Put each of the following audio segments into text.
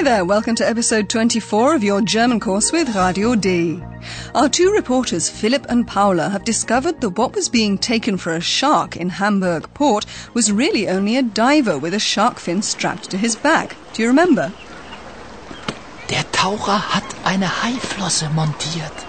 Hi there, welcome to episode 24 of your German course with Radio D. Our two reporters, Philip and Paula, have discovered that what was being taken for a shark in Hamburg port was really only a diver with a shark fin strapped to his back. Do you remember? Der Taucher hat eine Haiflosse montiert.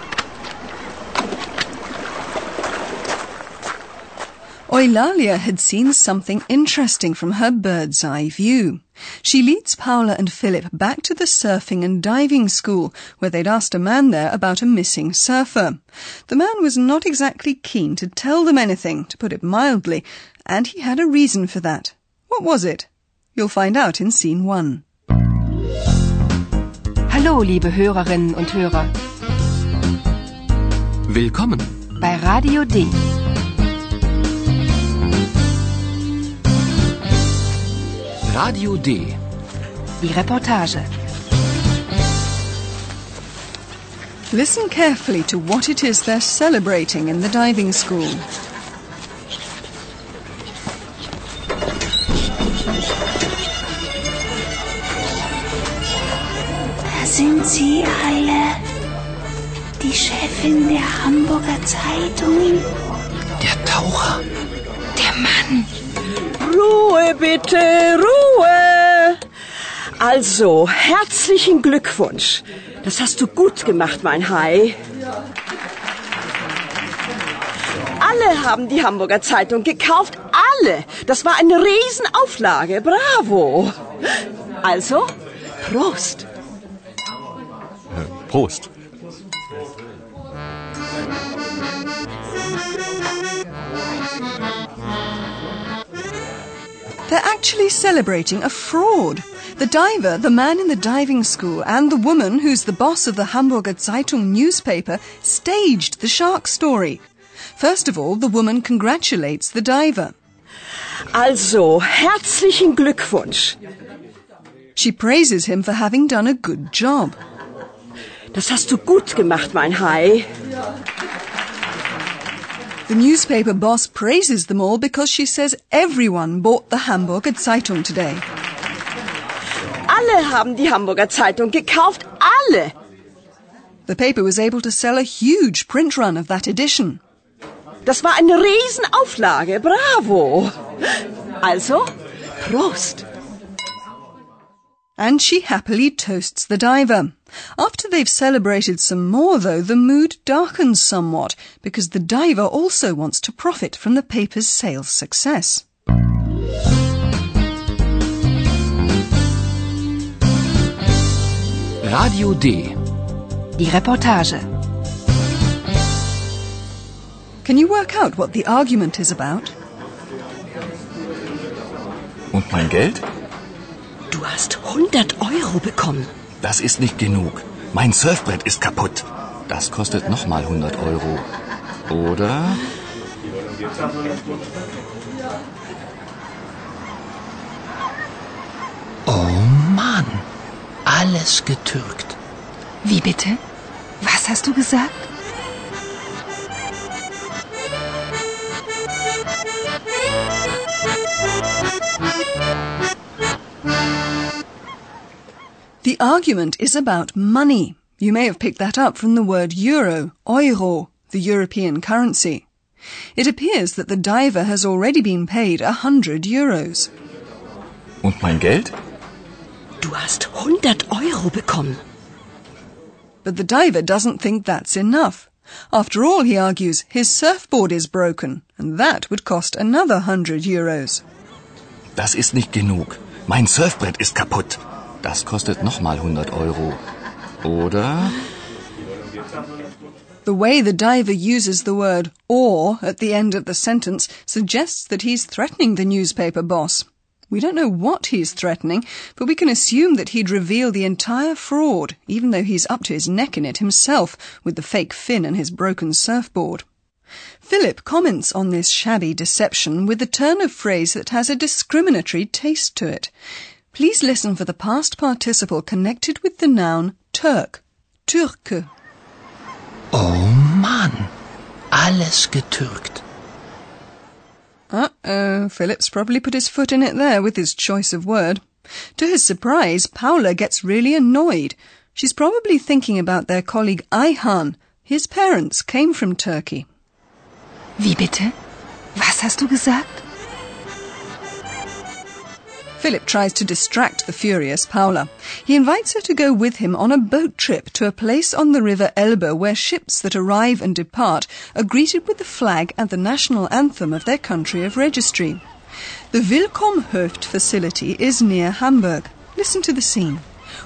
Eulalia had seen something interesting from her bird's eye view. She leads Paula and Philip back to the surfing and diving school where they'd asked a man there about a missing surfer. The man was not exactly keen to tell them anything, to put it mildly, and he had a reason for that. What was it? You'll find out in scene one. Hallo, liebe Hörerinnen und Hörer. Willkommen. Bei Radio D. Radio D. Die Reportage. Listen carefully to what it is they're celebrating in the diving school. Da sind sie alle. Die Chefin der Hamburger Zeitung. Der Taucher. Der Mann. Ruhe bitte, Ruhe. Also, herzlichen Glückwunsch. Das hast du gut gemacht, mein Hai. Alle haben die Hamburger Zeitung gekauft. Alle. Das war eine Riesenauflage. Bravo. Also, Prost. Prost. They're actually celebrating a fraud. The diver, the man in the diving school, and the woman who's the boss of the Hamburger Zeitung newspaper staged the shark story. First of all, the woman congratulates the diver. Also, herzlichen Glückwunsch. She praises him for having done a good job. Das hast du gut gemacht, mein Hai. The newspaper boss praises them all because she says everyone bought the Hamburger Zeitung today. Alle haben die Hamburger Zeitung gekauft. Alle. The paper was able to sell a huge print run of that edition. Das war eine Riesenauflage. Bravo. Also, Prost. And she happily toasts the diver. After they've celebrated some more, though, the mood darkens somewhat because the diver also wants to profit from the paper's sales success. Radio D. Die Reportage. Can you work out what the argument is about? Und mein Geld? Du hast 100 Euro bekommen. Das ist nicht genug. Mein Surfbrett ist kaputt. Das kostet nochmal 100 Euro. Oder? Oh Mann. Alles getürkt. Wie bitte? Was hast du gesagt? Argument is about money. You may have picked that up from the word euro, euro, the European currency. It appears that the diver has already been paid a hundred euros. Und mein Geld? Du hast 100 Euro bekommen. But the diver doesn't think that's enough. After all, he argues, his surfboard is broken, and that would cost another hundred euros. Das ist nicht genug. Mein Surfbrett ist kaputt. Das kostet nochmal 100 Euro. Oder? The way the diver uses the word or at the end of the sentence suggests that he's threatening the newspaper boss. We don't know what he's threatening, but we can assume that he'd reveal the entire fraud, even though he's up to his neck in it himself with the fake fin and his broken surfboard. Philip comments on this shabby deception with a turn of phrase that has a discriminatory taste to it. Please listen for the past participle connected with the noun Turk, Türke. Oh Mann, alles getürkt. Uh-oh, Philip's probably put his foot in it there with his choice of word. To his surprise, Paula gets really annoyed. She's probably thinking about their colleague Ayhan. His parents came from Turkey. Wie bitte? Was hast du gesagt? Philip tries to distract the furious Paula. He invites her to go with him on a boat trip to a place on the river Elbe where ships that arrive and depart are greeted with the flag and the national anthem of their country of registry. The Willkommhöft facility is near Hamburg. Listen to the scene.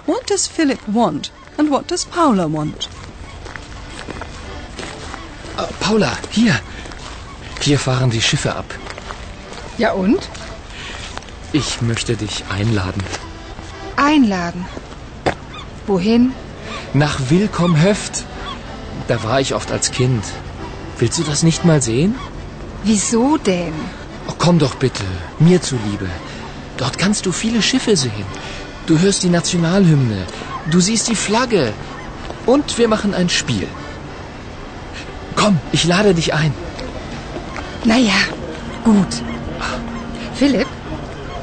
What does Philip want and what does Paula want? Uh, Paula, hier. Hier fahren die Schiffe ab. Ja und? Ich möchte dich einladen. Einladen. Wohin? Nach Willkommhöft. Da war ich oft als Kind. Willst du das nicht mal sehen? Wieso denn? Oh, komm doch bitte, mir zuliebe. Dort kannst du viele Schiffe sehen. Du hörst die Nationalhymne. Du siehst die Flagge. Und wir machen ein Spiel. Komm, ich lade dich ein. Naja, gut. Philipp,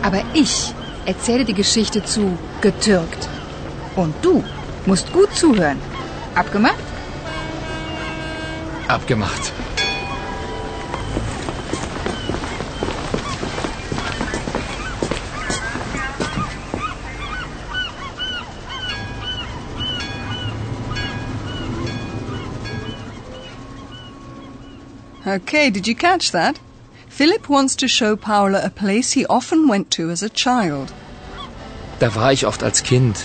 aber ich erzähle die Geschichte zu getürkt. Und du musst gut zuhören. Abgemacht? Abgemacht. Okay, did you catch that? Philip wants to show Paula a place he often went to as a child. Da war ich oft als Kind.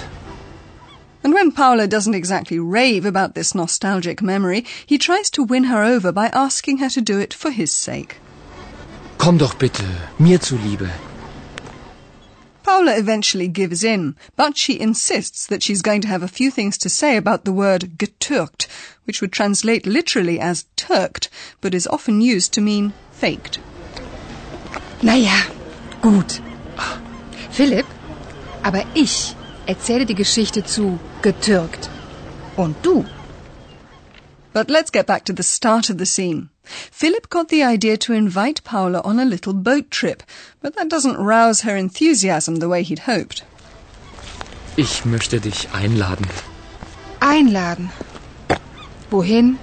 And when Paula doesn't exactly rave about this nostalgic memory, he tries to win her over by asking her to do it for his sake. Komm doch bitte, mir zuliebe. Paula eventually gives in, but she insists that she's going to have a few things to say about the word getürkt, which would translate literally as turked, but is often used to mean faked. Naja, gut. Philipp, aber ich erzähle die Geschichte zu getürkt. Und du? But let's get back to the start of the scene. Philip got the idea to invite Paula on a little boat trip, but that doesn't rouse her enthusiasm the way he'd hoped. Ich möchte dich einladen. Einladen. Wohin?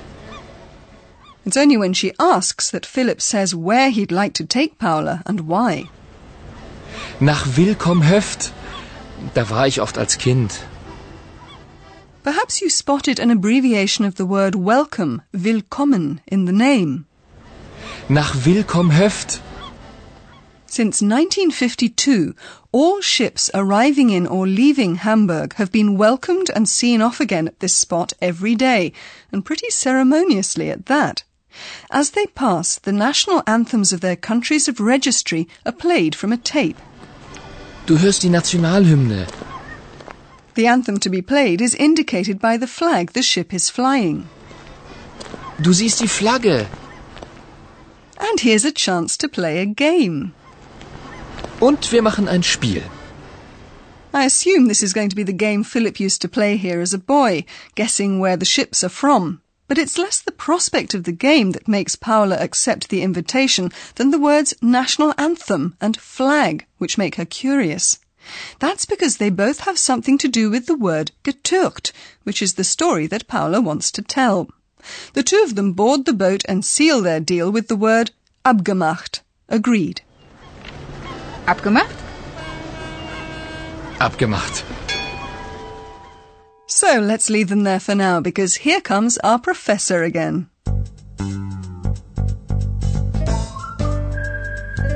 It's only when she asks that Philip says where he'd like to take Paula and why. Nach Willkommhöft. Da war ich oft als Kind. Perhaps you spotted an abbreviation of the word welcome, willkommen, in the name. Nach Willkommhöft. Since 1952, all ships arriving in or leaving Hamburg have been welcomed and seen off again at this spot every day, and pretty ceremoniously at that. As they pass, the national anthems of their countries of registry are played from a tape. Du hörst die Nationalhymne. The anthem to be played is indicated by the flag the ship is flying. Du siehst die Flagge. And here's a chance to play a game. Und wir machen ein Spiel. I assume this is going to be the game Philip used to play here as a boy, guessing where the ships are from. But it's less the prospect of the game that makes Paula accept the invitation than the words national anthem and flag, which make her curious. That's because they both have something to do with the word getürkt, which is the story that Paula wants to tell. The two of them board the boat and seal their deal with the word abgemacht, agreed. Abgemacht? Abgemacht. So let's leave them there for now because here comes our professor again.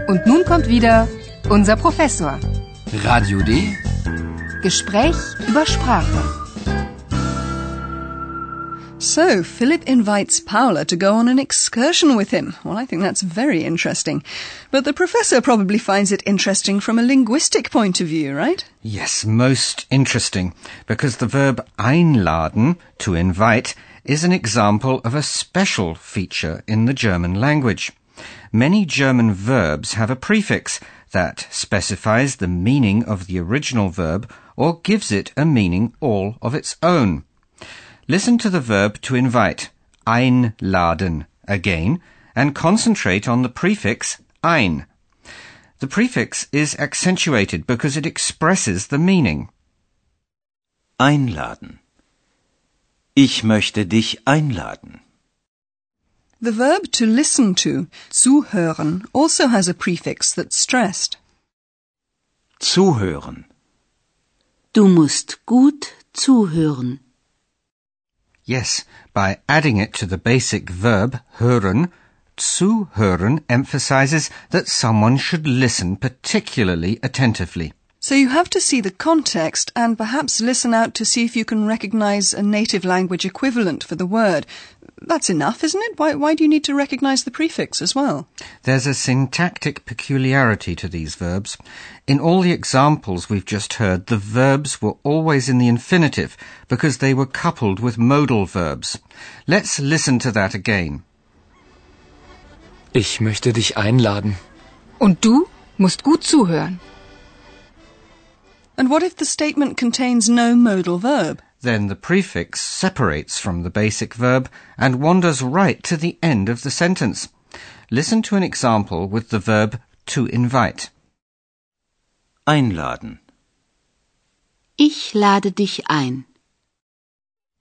Und nun kommt wieder unser Professor. Radio D. Gespräch über Sprache. So, Philip invites Paula to go on an excursion with him. Well, I think that's very interesting. But the professor probably finds it interesting from a linguistic point of view, right? Yes, most interesting, because the verb einladen, to invite, is an example of a special feature in the German language. Many German verbs have a prefix that specifies the meaning of the original verb or gives it a meaning all of its own. Listen to the verb to invite, einladen, again, and concentrate on the prefix ein. The prefix is accentuated because it expresses the meaning. Einladen. Ich möchte dich einladen. The verb to listen to, zuhören, also has a prefix that's stressed. Zuhören. Du musst gut zuhören. Yes, by adding it to the basic verb hören, zuhören emphasizes that someone should listen particularly attentively. So you have to see the context and perhaps listen out to see if you can recognize a native language equivalent for the word. That's enough, isn't it? Why, why do you need to recognize the prefix as well? There's a syntactic peculiarity to these verbs. In all the examples we've just heard, the verbs were always in the infinitive because they were coupled with modal verbs. Let's listen to that again. Ich möchte dich einladen. Und du musst gut zuhören. And what if the statement contains no modal verb? Then the prefix separates from the basic verb and wanders right to the end of the sentence. Listen to an example with the verb to invite. Einladen. Ich lade dich ein.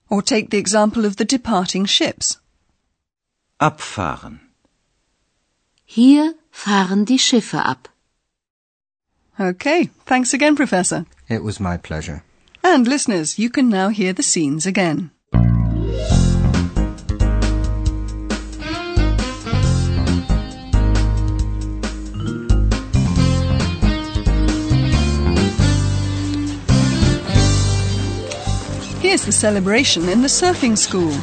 Or take the example of the departing ships. Abfahren. Hier fahren die Schiffe ab. Okay, thanks again, Professor. It was my pleasure. And listeners, you can now hear the scenes again. Here's the celebration in the surfing school.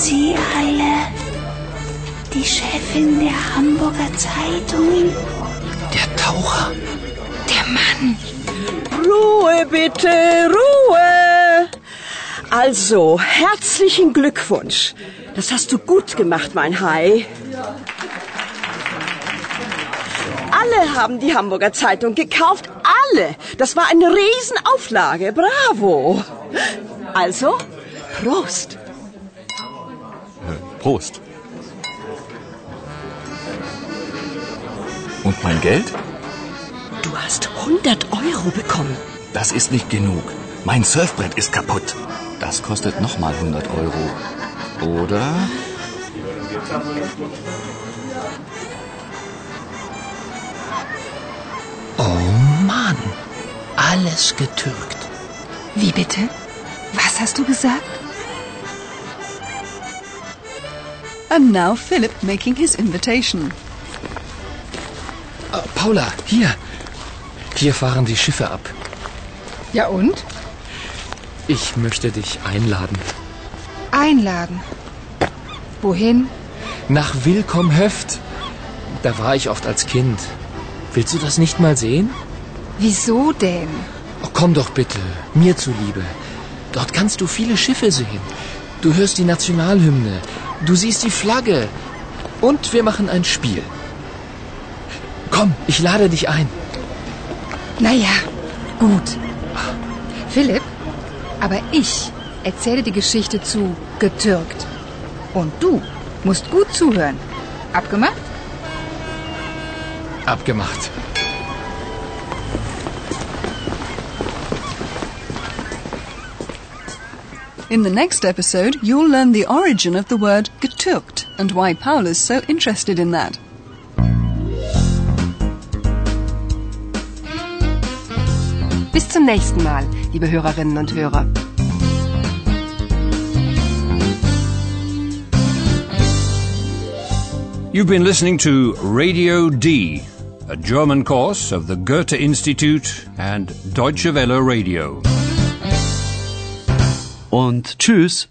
Sie alle. Die Chefin der Hamburger Zeitung. Der Taucher. Der Mann. Ruhe bitte, Ruhe. Also, herzlichen Glückwunsch. Das hast du gut gemacht, mein Hai. Alle haben die Hamburger Zeitung gekauft. Alle. Das war eine Riesenauflage. Bravo. Also, Prost. Prost. Und mein Geld? Du hast 100 Euro bekommen. Das ist nicht genug. Mein Surfbrett ist kaputt. Das kostet nochmal 100 Euro. Oder? Oh Mann, alles getürkt. Wie bitte? Was hast du gesagt? And now Philip making his invitation. Äh, Paula, hier. Hier fahren die Schiffe ab. Ja und? Ich möchte dich einladen. Einladen. Wohin? Nach Willkommhöft. Da war ich oft als Kind. Willst du das nicht mal sehen? Wieso denn? Oh, komm doch bitte, mir zuliebe. Dort kannst du viele Schiffe sehen. Du hörst die Nationalhymne. Du siehst die Flagge. Und wir machen ein Spiel. Komm, ich lade dich ein. Naja, gut. Philipp, aber ich erzähle die Geschichte zu getürkt. Und du musst gut zuhören. Abgemacht? Abgemacht. In the next episode, you'll learn the origin of the word getürkt and why Paula's so interested in that. Bis zum nächsten Mal, liebe Hörerinnen und Hörer. You've been listening to Radio D, a German course of the Goethe Institute and Deutsche Welle Radio. Und tschüss.